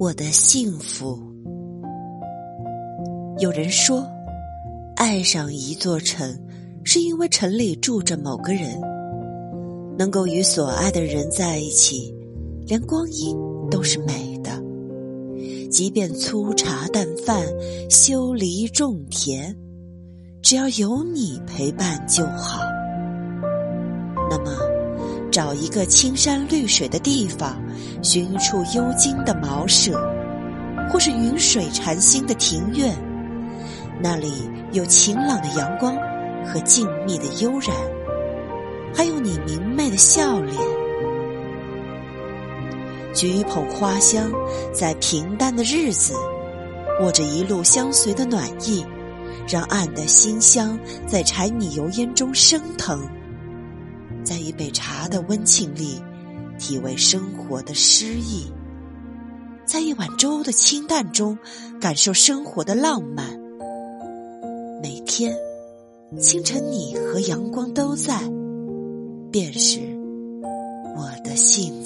我的幸福。有人说，爱上一座城，是因为城里住着某个人。能够与所爱的人在一起，连光阴都是美的。即便粗茶淡饭，修篱种田，只要有你陪伴就好。那么，找一个青山绿水的地方，寻一处幽静的茅舍，或是云水禅心的庭院，那里有晴朗的阳光和静谧的悠然。还有你明媚的笑脸，举捧花香，在平淡的日子，握着一路相随的暖意，让暗的馨香在柴米油盐中升腾，在一杯茶的温情里，体味生活的诗意，在一碗粥的清淡中，感受生活的浪漫。每天清晨，你和阳光都在。便是我的幸。